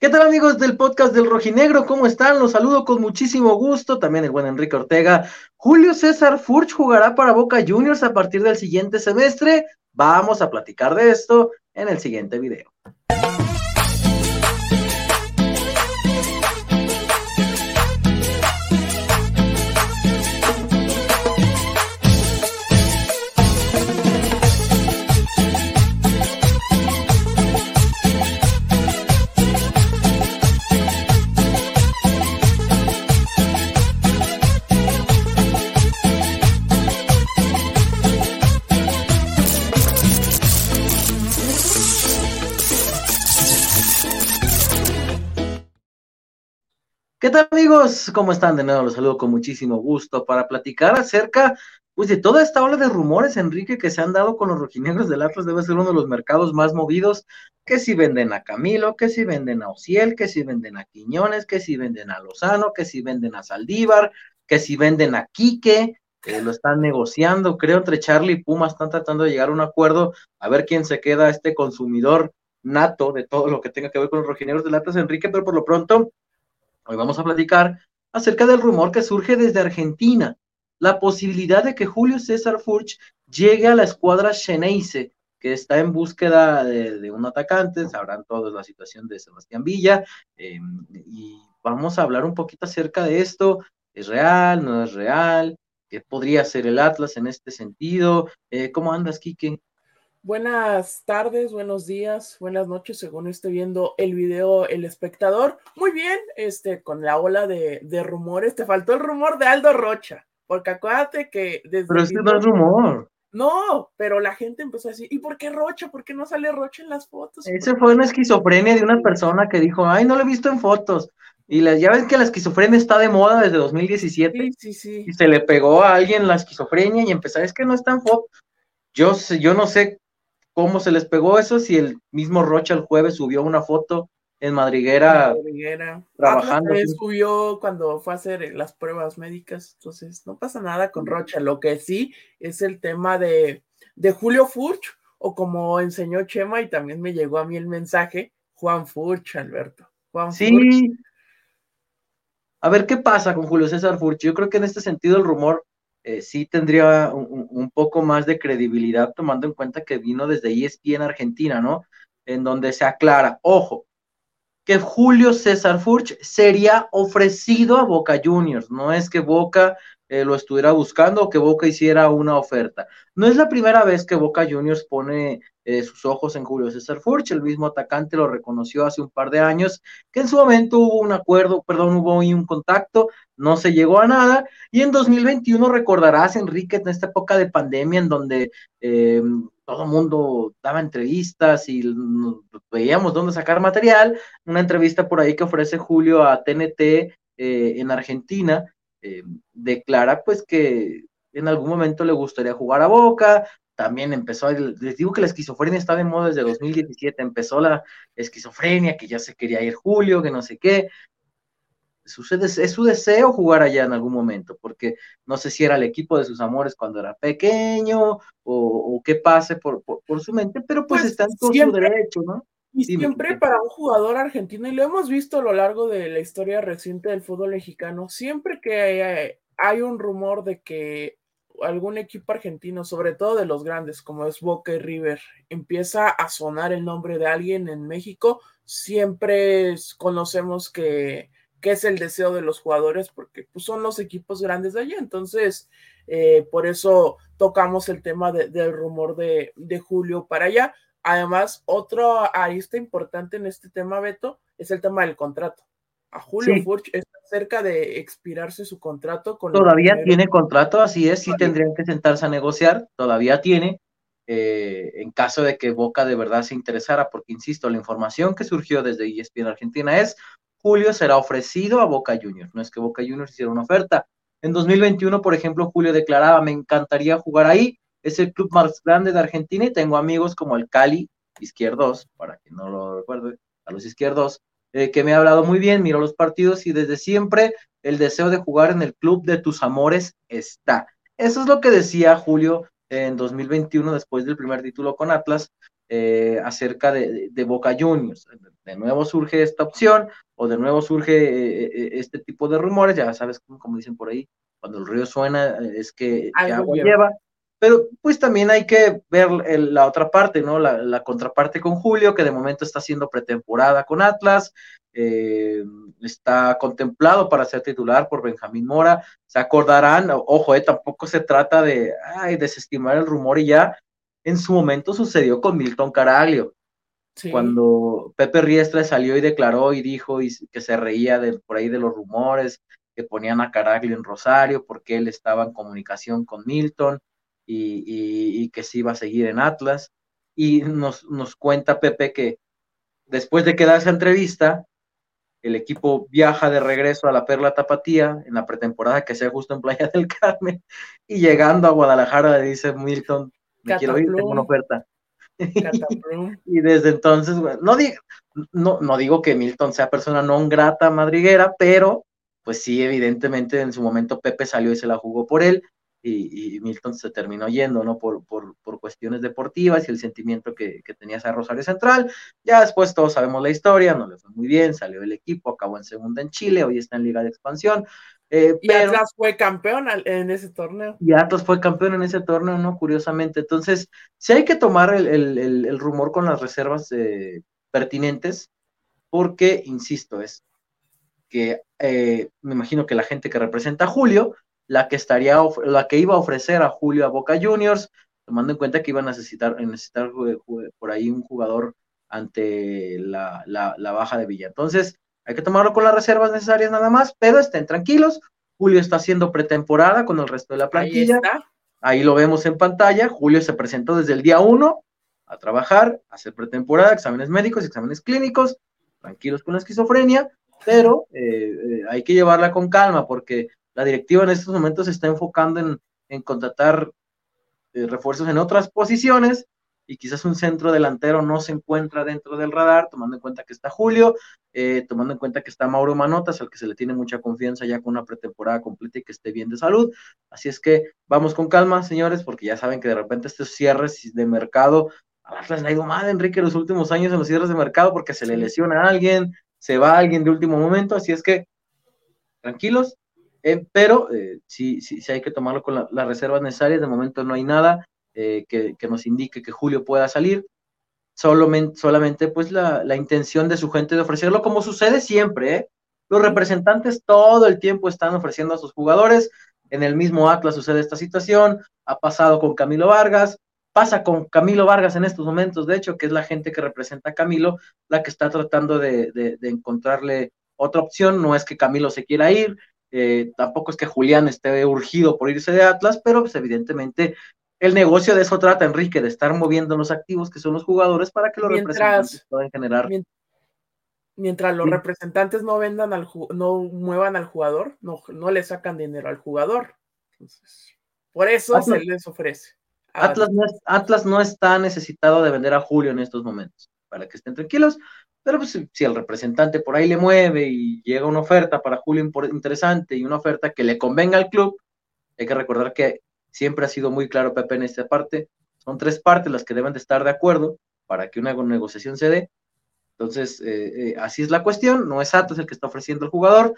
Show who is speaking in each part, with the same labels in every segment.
Speaker 1: ¿Qué tal amigos del podcast del Rojinegro? ¿Cómo están? Los saludo con muchísimo gusto. También el buen Enrique Ortega. Julio César Furch jugará para Boca Juniors a partir del siguiente semestre. Vamos a platicar de esto en el siguiente video. ¿Qué tal amigos? ¿Cómo están? De nuevo los saludo con muchísimo gusto para platicar acerca pues, de toda esta ola de rumores, Enrique, que se han dado con los rojinegros del Atlas. Debe ser uno de los mercados más movidos, que si venden a Camilo, que si venden a Ociel, que si venden a Quiñones, que si venden a Lozano, que si venden a Saldívar, que si venden a Quique, que lo están negociando, creo, entre Charlie y Puma, están tratando de llegar a un acuerdo, a ver quién se queda este consumidor nato de todo lo que tenga que ver con los rojinegros del Atlas, Enrique, pero por lo pronto Hoy vamos a platicar acerca del rumor que surge desde Argentina, la posibilidad de que Julio César Furch llegue a la escuadra Xeneize, que está en búsqueda de, un atacante, sabrán todos la situación de Sebastián Villa, em, y vamos a hablar un poquito acerca de esto, ¿es real, no es real? ¿Qué podría ser el Atlas en este sentido? Eh, ¿Cómo andas, Kike?
Speaker 2: Buenas tardes, buenos días, buenas noches, según esté viendo el video el espectador. Muy bien, este, con la ola de, rumores, te faltó el rumor de Aldo Rocha, porque acuérdate que
Speaker 1: desde... Pero este no es rumor.
Speaker 2: No, pero la gente empezó a decir, ¿y por qué Rocha? ¿Por qué no sale Rocha en las fotos?
Speaker 1: Ese fue una esquizofrenia de una persona que dijo, ay, no lo he visto en fotos. Y ya ven que la esquizofrenia está de moda desde 2017. Sí, sí, sí. Y se le pegó a alguien la esquizofrenia y empezó, es que no está en fotos. Yo, yo no sé cómo se les pegó eso si el mismo Rocha el jueves subió una foto en Madriguera,
Speaker 2: Madriguera. trabajando. Ah, subió cuando fue a hacer las pruebas médicas, entonces no pasa nada con Rocha. Lo que sí es el tema de, de Julio Furch, o como enseñó Chema, y también me llegó a mí el mensaje, Juan Furch, Alberto. Juan
Speaker 1: sí. A ver qué pasa con Julio César Furch. Yo creo que en este sentido el rumor eh, sí tendría un, poco más de credibilidad tomando en cuenta que vino desde ESPN Argentina, ¿no? En donde se aclara, ojo, que Julio César Furch sería ofrecido a Boca Juniors, no es que Boca eh, lo estuviera buscando o que Boca hiciera una oferta. No es la primera vez que Boca Juniors pone eh, sus ojos en Julio César Furch, el mismo atacante lo reconoció hace un par de años, que en su momento hubo un acuerdo, perdón, hubo un contacto, no se llegó a nada, y en 2021 recordarás, Enrique, en esta época de pandemia en donde eh, todo el mundo daba entrevistas y veíamos dónde sacar material, una entrevista por ahí que ofrece Julio a TNT eh, en Argentina, declara pues que en algún momento le gustaría jugar a Boca, también empezó, les digo que la esquizofrenia está de moda desde 2017, empezó la esquizofrenia, que ya se quería ir Julio, que no sé qué. Sucede, es su deseo jugar allá en algún momento, porque no sé si era el equipo de sus amores cuando era pequeño o, qué pase por, por, su mente, pero pues, pues está en todo su derecho, ¿no?
Speaker 2: Y siempre para un jugador argentino, y lo hemos visto a lo largo de la historia reciente del fútbol mexicano, siempre que hay un rumor de que algún equipo argentino, sobre todo de los grandes, como es Boca y River, empieza a sonar el nombre de alguien en México, siempre conocemos que, es el deseo de los jugadores, porque pues, son los equipos grandes de allá. Entonces, eh, por eso tocamos el tema del rumor de, de Julio para allá. Además, otro arista importante en este tema, Beto, es el tema del contrato a Julio Furch está cerca de expirarse su contrato con
Speaker 1: Todavía tiene contrato, así es, sí tendrían que sentarse a negociar, todavía tiene, eh, en caso de que Boca de verdad se interesara, porque insisto, la información que surgió desde ESPN Argentina es Julio será ofrecido a Boca Juniors, no es que Boca Juniors hiciera una oferta. En 2021, por ejemplo, Julio declaraba, me encantaría jugar ahí, es el club más grande de Argentina y tengo amigos como el Cali Izquierdos, para que no lo recuerde, a los Izquierdos, eh, que me ha hablado muy bien, miro los partidos y desde siempre el deseo de jugar en el club de tus amores está. Eso es lo que decía Julio en 2021 después del primer título con Atlas. Eh, acerca de, Boca Juniors. De nuevo surge esta opción o de nuevo surge eh, eh, este tipo de rumores, ya sabes, como, dicen por ahí, cuando el río suena es que, agua lleva. Pero pues también hay que ver la otra parte, ¿no? La, contraparte con Julio, que de momento está haciendo pretemporada con Atlas, está contemplado para ser titular por Benjamín Mora. Se acordarán, ojo, tampoco se trata de ay, desestimar el rumor y ya, en su momento sucedió con Milton Caraglio. Cuando Pepe Riestra salió y declaró y dijo y que se reía de, por ahí de los rumores que ponían a Caraglio en Rosario porque él estaba en comunicación con Milton y, que se iba a seguir en Atlas. Y nos, nos cuenta Pepe que después de que da esa entrevista, el equipo viaja de regreso a la Perla Tapatía en la pretemporada que sea justo en Playa del Carmen y llegando a Guadalajara le dice Milton, me quiero ir, tengo una oferta. y desde entonces, no, digo, no, no digo que Milton sea persona no grata madriguera, pero pues sí, evidentemente en su momento Pepe salió y se la jugó por él. Y, Milton se terminó yendo, ¿no? Por, por, por cuestiones deportivas y el sentimiento que, que tenía esa Rosario Central. Ya después todos sabemos la historia, no le fue muy bien, salió el equipo, acabó en segunda en Chile, hoy está en Liga de Expansión,
Speaker 2: eh, y Atlas fue campeón en ese torneo.
Speaker 1: Y Atlas fue campeón en ese torneo, ¿no? Curiosamente. Entonces, sí hay que tomar el, rumor con las reservas eh, pertinentes, porque, insisto, es que eh, me imagino que la gente que representa a Julio, la que estaría, la que iba a ofrecer a Julio a Boca Juniors, tomando en cuenta que iba a necesitar, necesitar por ahí un jugador ante la, la baja de Villa. Entonces, hay que tomarlo con las reservas necesarias nada más, pero estén tranquilos. Julio está haciendo pretemporada con el resto de la plantilla. Ahí, lo vemos en pantalla. Julio se presentó desde el día uno a trabajar, a hacer pretemporada, exámenes médicos, exámenes clínicos, tranquilos con la esquizofrenia, pero eh, eh, hay que llevarla con calma porque la directiva en estos momentos se está enfocando en, contratar eh, refuerzos en otras posiciones y quizás un centro delantero no se encuentra dentro del radar, tomando en cuenta que está Julio, eh, tomando en cuenta que está Mauro Manotas, al que se le tiene mucha confianza ya con una pretemporada completa y que esté bien de salud. Así es que vamos con calma, señores, porque ya saben que de repente estos cierres de mercado, a Atlas le ha ido mal, Enrique, los últimos años en los cierres de mercado porque se le lesiona a alguien, se va a alguien de último momento, así es que tranquilos, eh, pero eh, sí, sí, sí hay que tomarlo con las reservas necesarias, de momento no hay nada, eh, que, nos indique que Julio pueda salir, solamente, solamente pues la, intención de su gente de ofrecerlo, como sucede siempre, ¿eh? Los representantes todo el tiempo están ofreciendo a sus jugadores, en el mismo Atlas sucede esta situación, ha pasado con Camilo Vargas, pasa con Camilo Vargas en estos momentos, de hecho, que es la gente que representa a Camilo, la que está tratando de, encontrarle otra opción, no es que Camilo se quiera ir, eh, tampoco es que Julián esté urgido por irse de Atlas, pero pues evidentemente el negocio de eso trata, Enrique, de estar moviendo los activos que son los jugadores para que los representantes puedan generar.
Speaker 2: Mientras, los representantes no vendan al no muevan al jugador, no, no le sacan dinero al jugador. por eso se les ofrece.
Speaker 1: Atlas no, Atlas no está necesitado de vender a Julio en estos momentos, para que estén tranquilos. Pero pues, si el representante por ahí le mueve y llega una oferta para Julio interesante y una oferta que le convenga al club, hay que recordar que Siempre ha sido muy claro Pepe en esta parte. Son tres partes las que deben de estar de acuerdo para que una negociación se dé. Entonces, eh, eh, así es la cuestión. No es Atos el que está ofreciendo el jugador,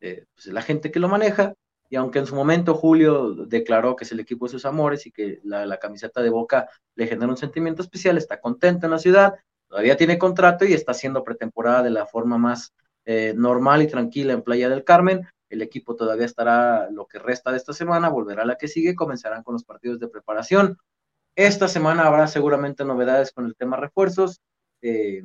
Speaker 1: eh, pues es la gente que lo maneja. Y aunque en su momento Julio declaró que es el equipo de sus amores y que la, camiseta de Boca le genera un sentimiento especial, está contento en la ciudad, todavía tiene contrato y está haciendo pretemporada de la forma más normal y tranquila en Playa del Carmen. El equipo todavía estará lo que resta de esta semana, volverá a la que sigue, comenzarán con los partidos de preparación. Esta semana habrá seguramente novedades con el tema refuerzos. Eh,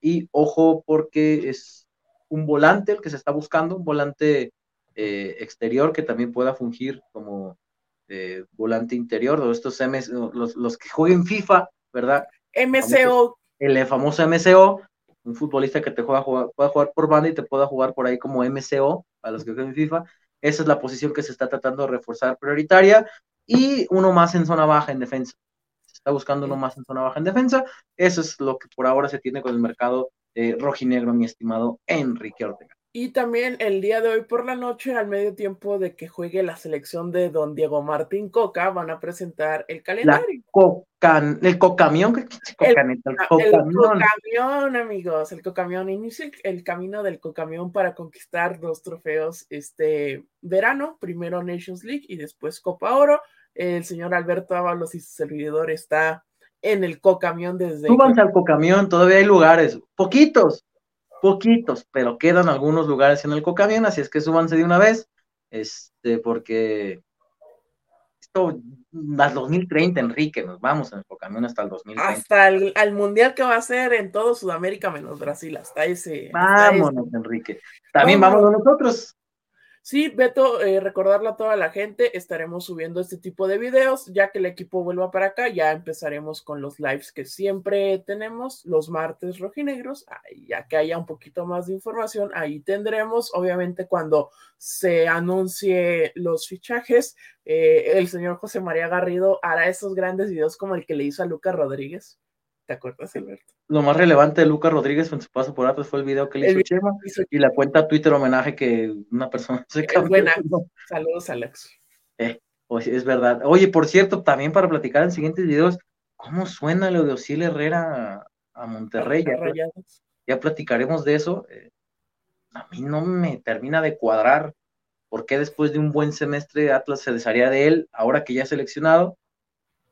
Speaker 1: y ojo, porque es un volante el que se está buscando, un volante eh, exterior que también pueda fungir como eh, volante interior, estos los, los que jueguen FIFA, ¿verdad?
Speaker 2: MCO.
Speaker 1: El famoso MCO, un futbolista que te juega, pueda jugar por banda y te pueda jugar por ahí como MCO, a los que juegan FIFA. Esa es la posición que se está tratando de reforzar prioritaria y uno más en zona baja en defensa. Se está buscando uno más en zona baja en defensa. Eso es lo que por ahora se tiene con el mercado eh, rojinegro, mi estimado Enrique Ortega.
Speaker 2: Y también el día de hoy por la noche, al medio tiempo de que juegue la selección de don Diego Martín Coca, van a presentar el calendario.
Speaker 1: el cocamión,
Speaker 2: el, cocamión, amigos, el cocamión. Inicia el, camino del cocamión para conquistar dos trofeos este verano, primero Nations League y después Copa Oro. El señor Alberto Ábalos y su servidor está en el cocamión desde.
Speaker 1: Súbanse al cocamión, todavía hay lugares, poquitos, poquitos, pero quedan algunos lugares en el Cocamión, así es que súbanse de una vez, este, porque esto, al 2030, Enrique, nos vamos en el Cocamión hasta el 2030.
Speaker 2: Hasta el al mundial que va a ser en todo Sudamérica menos Brasil, hasta ese.
Speaker 1: Vámonos, Enrique. También vámonos nosotros.
Speaker 2: Sí, Beto, eh, recordarle a toda la gente, estaremos subiendo este tipo de videos, ya que el equipo vuelva para acá, ya empezaremos con los lives que siempre tenemos, los martes rojinegros, ya que haya un poquito más de información, ahí tendremos, obviamente cuando se anuncie los fichajes, eh, el señor José María Garrido hará esos grandes videos como el que le hizo a Lucas Rodríguez. ¿Te acuerdas, Alberto?
Speaker 1: Lo más relevante de Lucas Rodríguez en su paso por Atlas fue el video que le hizo Chema y la cuenta Twitter homenaje que una persona se
Speaker 2: cambió. Buena. Saludos, Alex.
Speaker 1: Eh, pues, es verdad. Oye, por cierto, también para platicar en siguientes videos, ¿cómo suena lo de Osiel Herrera a Monterrey? Ya, platicaremos de eso. Eh, a mí no me termina de cuadrar por qué después de un buen semestre Atlas se desharía de él, ahora que ya ha seleccionado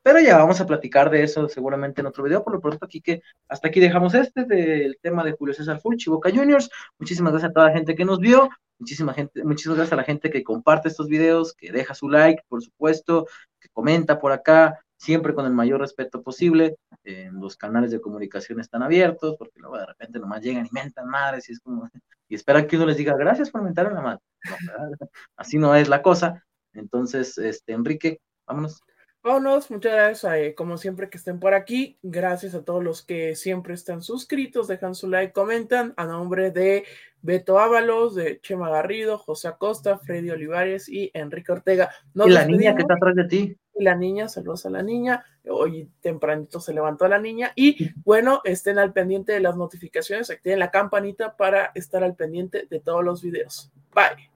Speaker 1: pero ya vamos a platicar de eso seguramente en otro video. Por lo pronto, aquí que hasta aquí dejamos este del tema de Julio César Fulci, Boca Juniors. Muchísimas gracias a toda la gente que nos vio. Muchísimas, gente, muchísimas gracias a la gente que comparte estos videos, que deja su like, por supuesto, que comenta por acá, siempre con el mayor respeto posible. los canales de comunicación están abiertos, porque luego de repente nomás llegan y mentan madres y es como, y esperan que uno les diga gracias por mentar una madre. así no es la cosa. Entonces, este, Enrique, vámonos.
Speaker 2: Vámonos, muchas gracias, eh, como siempre que estén por aquí. Gracias a todos los que siempre están suscritos, dejan su like, comentan. A nombre de Beto Ábalos, de Chema Garrido, José Acosta, Freddy Olivares y Enrique Ortega.
Speaker 1: y la niña que está atrás de ti.
Speaker 2: Y la niña, saludos a la niña. Hoy tempranito se levantó la niña. Y bueno, estén al pendiente de las notificaciones, activen la campanita para estar al pendiente de todos los videos. Bye.